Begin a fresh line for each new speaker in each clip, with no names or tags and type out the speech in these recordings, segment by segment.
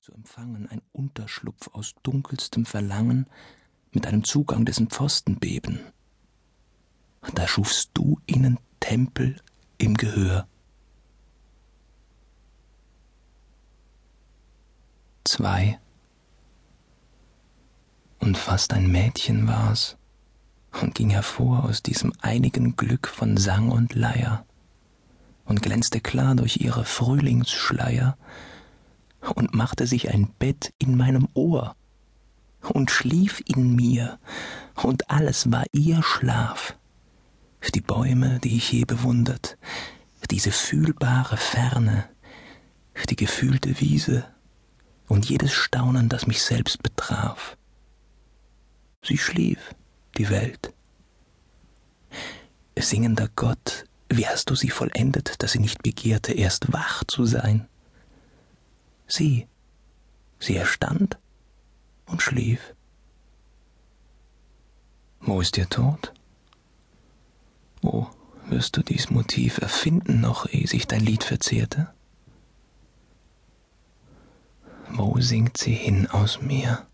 zu empfangen, ein Unterschlupf aus dunkelstem Verlangen, mit einem Zugang dessen Pfosten beben. Da schufst du ihnen Tempel im Gehör. Zwei. Und fast ein Mädchen war's und ging hervor aus diesem einigen Glück von Sang und Leier und glänzte klar durch ihre Frühlingsschleier und machte sich ein Bett in meinem Ohr und schlief in mir, und alles war ihr Schlaf. Die Bäume, die ich je bewundert, diese fühlbare Ferne, die gefühlte Wiese und jedes Staunen, das mich selbst betraf. Sie schlief, die Welt. Singender Gott, wie hast du sie vollendet, dass sie nicht begehrte, erst wach zu sein? Sie, sie erstand und schlief. Wo ist ihr Tod? Wo wirst du dies Motiv erfinden noch, ehe sich dein Lied verzehrte? Wo singt sie hin aus mir?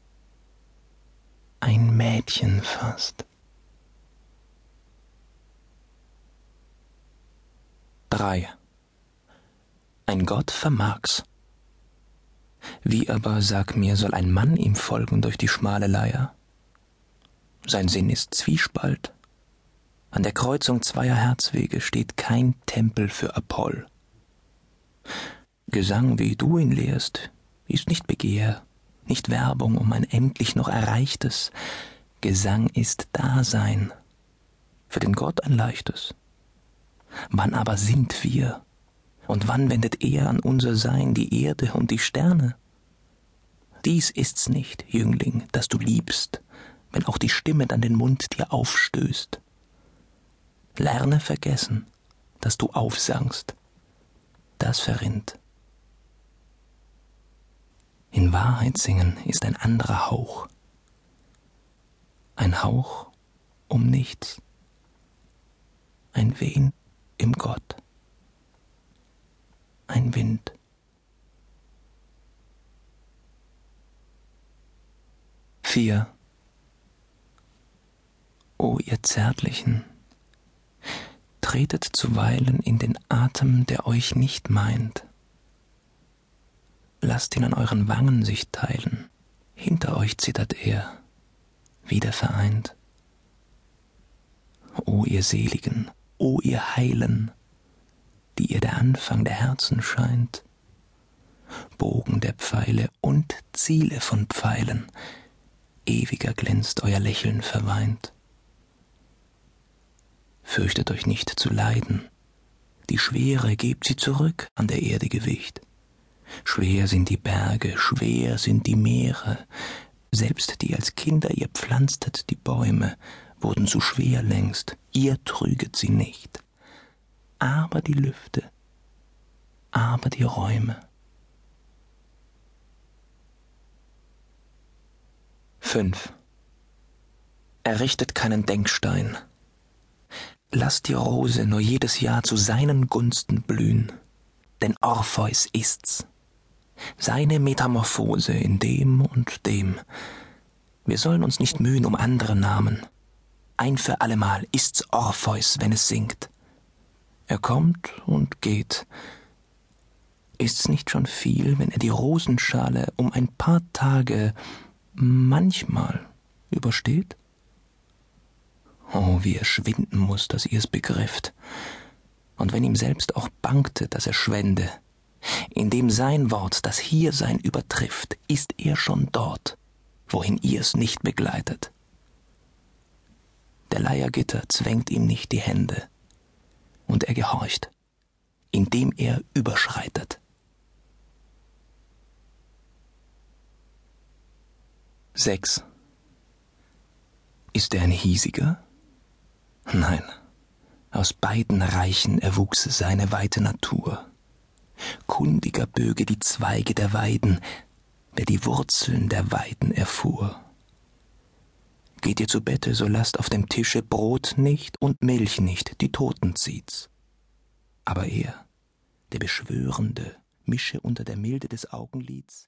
Ein Mädchen fast. Drei. Ein Gott vermag's. Wie aber, sag mir, soll ein Mann ihm folgen durch die schmale Leier? Sein Sinn ist Zwiespalt. An der Kreuzung zweier Herzwege steht kein Tempel für Apoll. Gesang, wie du ihn lehrst, ist nicht Begehr, nicht Werbung um ein endlich noch Erreichtes. Gesang ist Dasein, für den Gott ein leichtes. Wann aber sind wir und wann wendet er an unser Sein die Erde und die Sterne? Dies ist's nicht, Jüngling, das du liebst, wenn auch die Stimme dann den Mund dir aufstößt. Lerne vergessen, dass du aufsangst, das verrinnt. In Wahrheit singen ist ein anderer Hauch, ein Hauch um nichts, ein Wehen im Gott ein Wind. Vier. O ihr Zärtlichen, tretet zuweilen in den Atem, der euch nicht meint. Lasst ihn an euren Wangen sich teilen, hinter euch zittert er, wieder vereint. O ihr Seligen, o ihr Heilen, die ihr der Anfang der Herzen scheint, Bogen der Pfeile und Ziele von Pfeilen, ewiger glänzt euer Lächeln verweint. Fürchtet euch nicht zu leiden, die Schwere gebt sie zurück an der Erde Gewicht. Schwer sind die Berge, schwer sind die Meere, selbst die als Kinder ihr pflanztet die Bäume, wurden zu schwer längst, ihr trüget sie nicht aber die Lüfte, aber die Räume. Fünf. Errichtet keinen Denkstein. Lasst die Rose nur jedes Jahr zu seinen Gunsten blühen, denn Orpheus ist's. Seine Metamorphose in dem und dem. Wir sollen uns nicht mühen um andere Namen. Ein für allemal ist's Orpheus, wenn es singt. Er kommt und geht. Ist's nicht schon viel, wenn er die Rosenschale um ein paar Tage manchmal übersteht? Oh, wie er schwinden muss, dass ihr es begrifft. Und wenn ihm selbst auch bangte, dass er schwände, indem sein Wort das Hiersein übertrifft, ist er schon dort, wohin ihr's nicht begleitet. Der Leiergitter zwängt ihm nicht die Hände, und er gehorcht, indem er überschreitet. Sechs. Ist er ein hiesiger? Nein, aus beiden Reichen erwuchs seine weite Natur. Kundiger böge die Zweige der Weiden, wer die Wurzeln der Weiden erfuhr. Geht ihr zu Bette, so lasst auf dem Tische Brot nicht und Milch nicht, die Toten zieht's. Aber er, der Beschwörende, mische unter der Milde des Augenlids